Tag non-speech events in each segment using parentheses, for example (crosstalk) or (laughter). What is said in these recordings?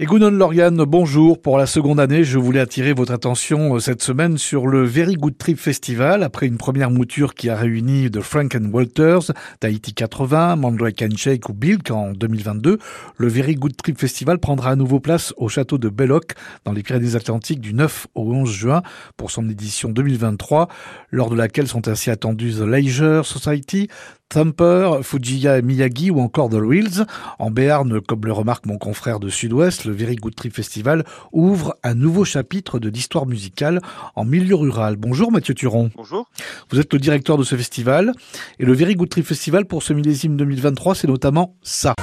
Et Gounon Lauriane, bonjour. Pour la seconde année, je voulais attirer votre attention euh, cette semaine sur le Very Good Trip Festival. Après une première mouture qui a réuni The Frank and Walters, Tahiti 80, Mandrake and Shake ou Bilk en 2022, le Very Good Trip Festival prendra à nouveau place au château de Belloc dans les Pyrénées-Atlantiques du 9 au 11 juin pour son édition 2023, lors de laquelle sont ainsi attendus The Leisure Society, Thumper, Fujiya Miyagi ou encore The Reels. En Béarn, comme le remarque mon confrère de Sud-Ouest, le Very Good Festival ouvre un nouveau chapitre de l'histoire musicale en milieu rural. Bonjour Mathieu Turon. Bonjour. Vous êtes le directeur de ce festival et le Very Good Festival pour ce millésime 2023, c'est notamment ça.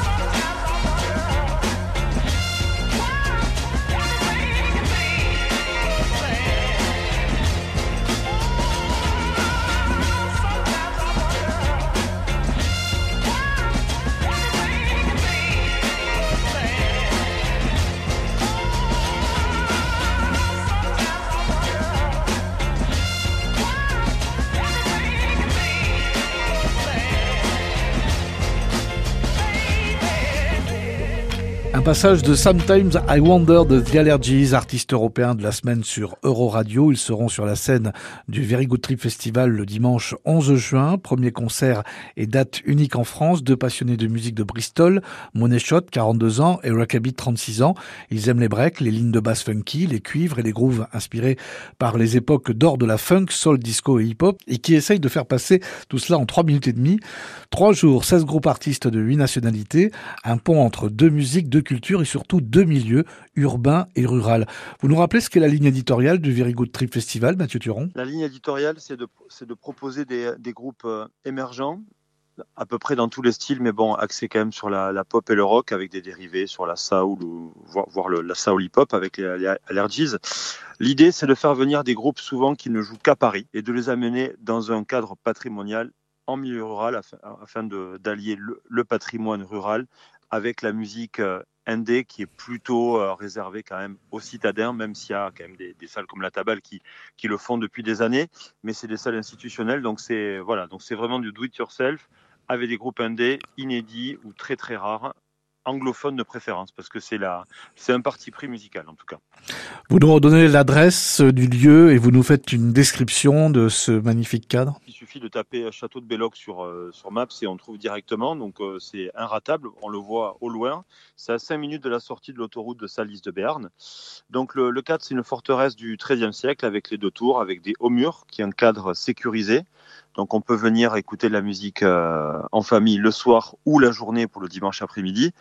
Un passage de Sometimes I Wonder de The Allergies, artistes européens de la semaine sur Euro Radio. Ils seront sur la scène du Very Good Trip Festival le dimanche 11 juin. Premier concert et date unique en France. Deux passionnés de musique de Bristol, Monet Shot, 42 ans, et Rockabilly, 36 ans. Ils aiment les breaks, les lignes de basse funky, les cuivres et les grooves inspirés par les époques d'or de la funk, soul, disco et hip-hop et qui essayent de faire passer tout cela en 3 minutes et demie. Trois jours, 16 groupes artistes de 8 nationalités. Un pont entre deux musiques, deux et surtout deux milieux, urbain et rural. Vous nous rappelez ce qu'est la ligne éditoriale du Very Good Trip Festival, Mathieu Turon? La ligne éditoriale, c'est de, proposer des, groupes euh, émergents, à peu près dans tous les styles, mais bon, axé quand même sur la, pop et le rock, avec des dérivés sur la soul, ou voire, la soul hip-hop avec les, les allergies. L'idée, c'est de faire venir des groupes souvent qui ne jouent qu'à Paris et de les amener dans un cadre patrimonial en milieu rural afin, afin d'allier le, le, patrimoine rural avec la musique euh, indé qui est plutôt euh, réservé quand même aux citadins, même s'il y a quand même des, salles comme la Tabale qui, qui le font depuis des années, mais c'est des salles institutionnelles, donc c'est voilà, donc c'est vraiment du do it yourself avec des groupes indés inédits ou très très rares anglophone de préférence, parce que c'est la, c'est un parti pris musical en tout cas. Vous nous redonnez l'adresse du lieu et vous nous faites une description de ce magnifique cadre. Il suffit de taper Château de Belloc sur euh, sur Maps et on trouve directement. Donc euh, c'est inratable, on le voit au loin. C'est à 5 minutes de la sortie de l'autoroute de Salis de Béarn. Donc le, le cadre c'est une forteresse du XIIIe siècle avec les deux tours, avec des hauts murs qui est un cadre sécurisé. Donc on peut venir écouter de la musique euh, en famille le soir ou la journée pour le dimanche après-midi.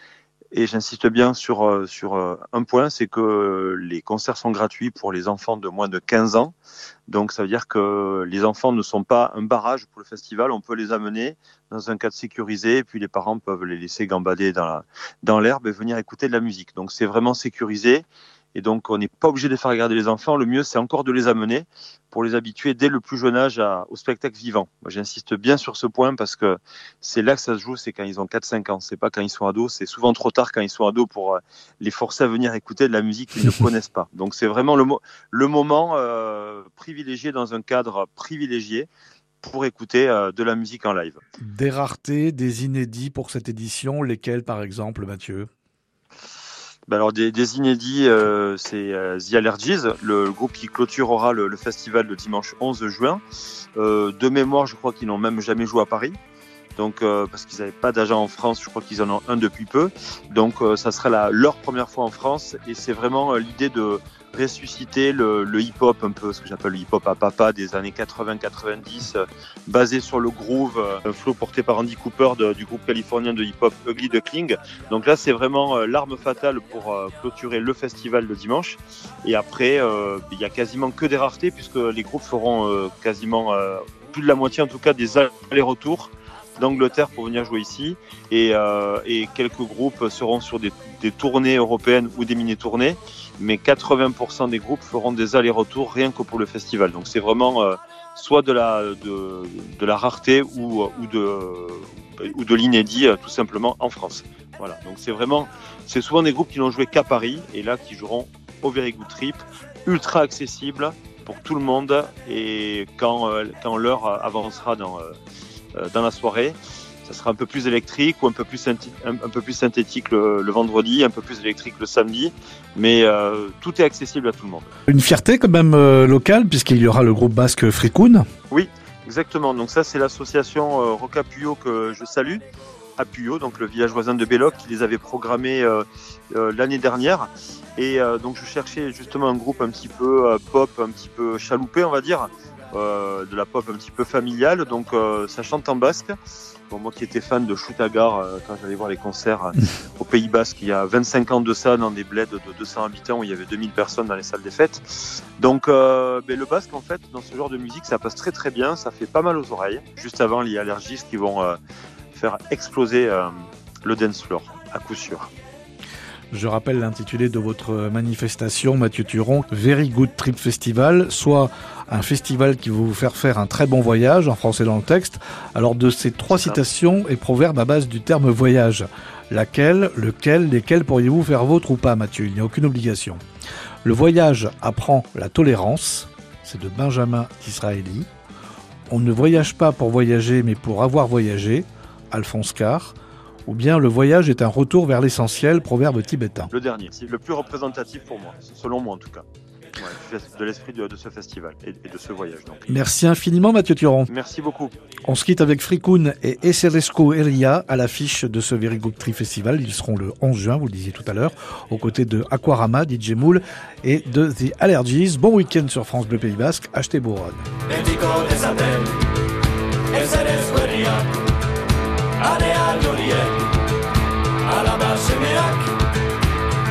Et j'insiste bien sur, euh, sur euh, un point, c'est que les concerts sont gratuits pour les enfants de moins de 15 ans. Donc ça veut dire que les enfants ne sont pas un barrage pour le festival, on peut les amener dans un cadre sécurisé et puis les parents peuvent les laisser gambader dans l'herbe dans et venir écouter de la musique. Donc c'est vraiment sécurisé. Et donc, on n'est pas obligé de faire regarder les enfants. Le mieux, c'est encore de les amener pour les habituer dès le plus jeune âge à, au spectacle vivant. Moi, j'insiste bien sur ce point parce que c'est là que ça se joue, c'est quand ils ont 4-5 ans. C'est pas quand ils sont ados. C'est souvent trop tard quand ils sont ados pour euh, les forcer à venir écouter de la musique qu'ils ne (laughs) connaissent pas. Donc, c'est vraiment le, mo le moment euh, privilégié dans un cadre privilégié pour écouter euh, de la musique en live. Des raretés, des inédits pour cette édition, lesquels par exemple, Mathieu? Bah alors des, inédits, euh, c'est euh, The Allergies, le, le, groupe qui clôturera le, le, festival le dimanche 11 juin. Euh, de mémoire, je crois qu'ils n'ont même jamais joué à Paris. Donc, euh, parce qu'ils n'avaient pas d'agent en France, je crois qu'ils en ont un depuis peu. Donc, euh, ça sera la, leur première fois en France. Et c'est vraiment l'idée de ressusciter le, le hip-hop, un peu ce que j'appelle le hip-hop à papa des années 80-90, euh, basé sur le groove, euh, un flow porté par Andy Cooper du groupe californien de hip-hop Ugly Duckling. Donc là, c'est vraiment euh, l'arme fatale pour clôturer le festival le dimanche. Et après, il y a quasiment que des raretés puisque les groupes feront quasiment plus de la moitié, en tout cas, des allers-retours d'Angleterre pour venir jouer ici et, euh, quelques groupes seront sur des, tournées européennes ou des mini-tournées, mais 80% des groupes feront des allers-retours rien que pour le festival. Donc c'est vraiment euh, soit de la, de, la rareté ou, ou de, ou de l'inédit euh, tout simplement en France. Voilà, donc c'est vraiment, c'est souvent des groupes qui n'ont joué qu'à Paris et là qui joueront au Very Good Trip, ultra accessible pour tout le monde et quand, quand l'heure avancera dans dans la soirée. ça sera un peu plus électrique ou un peu plus, un, peu plus synthétique le, vendredi, un peu plus électrique le samedi, mais euh, tout est accessible à tout le monde. Une fierté quand même euh, locale puisqu'il y aura le groupe basque Frikoun. Oui, exactement. Donc ça c'est l'association euh, Roca Puyo que je salue. À Puyo, donc le village voisin de Belloc, qui les avait programmés l'année dernière. Et donc je cherchais justement un groupe un petit peu pop, un petit peu chaloupé, on va dire, de la pop un petit peu familiale. Donc ça chante en basque moi qui étais fan de Shoutagar euh, quand j'allais voir les concerts euh, (laughs) au Pays Basque il y a 25 ans de ça dans des bleds de 200 habitants où il y avait 2000 personnes dans les salles des fêtes. Donc euh, ben, le basque en fait dans ce genre de musique ça passe très très bien, ça fait pas mal aux oreilles. Juste avant les allergistes qui vont faire exploser le dance floor à coup sûr. Je rappelle l'intitulé de votre manifestation, Mathieu Turon, Very Good Trip Festival, soit un festival qui va vous faire faire un très bon voyage, en français dans le texte. Alors de ces trois citations et proverbes à base du terme voyage, laquelle, lequel, lesquels pourriez-vous faire vôtre ou pas, Mathieu? Il n'y a aucune obligation. Le voyage apprend la tolérance, c'est de Benjamin Disraeli. On ne voyage pas pour voyager, mais pour avoir voyagé, Alphonse Carr ou bien le voyage est un retour vers l'essentiel, proverbe tibétain Le dernier, c'est le plus représentatif pour moi, selon moi en tout cas. de l'esprit de, ce festival et, de ce voyage. Donc. Merci infiniment Mathieu Turon. Merci beaucoup. On se quitte avec Frikoun et Eseresco Eria à l'affiche de ce Very Good Tree Festival. Ils seront le 11 juin, vous le disiez tout à l'heure, aux côtés de Aquarama, DJ Moule et de The Allergies. Bon week-end sur France Bleu Pays Basque. Achetez Bourgogne. area gorie alaba semeak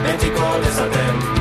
betiko dezaten.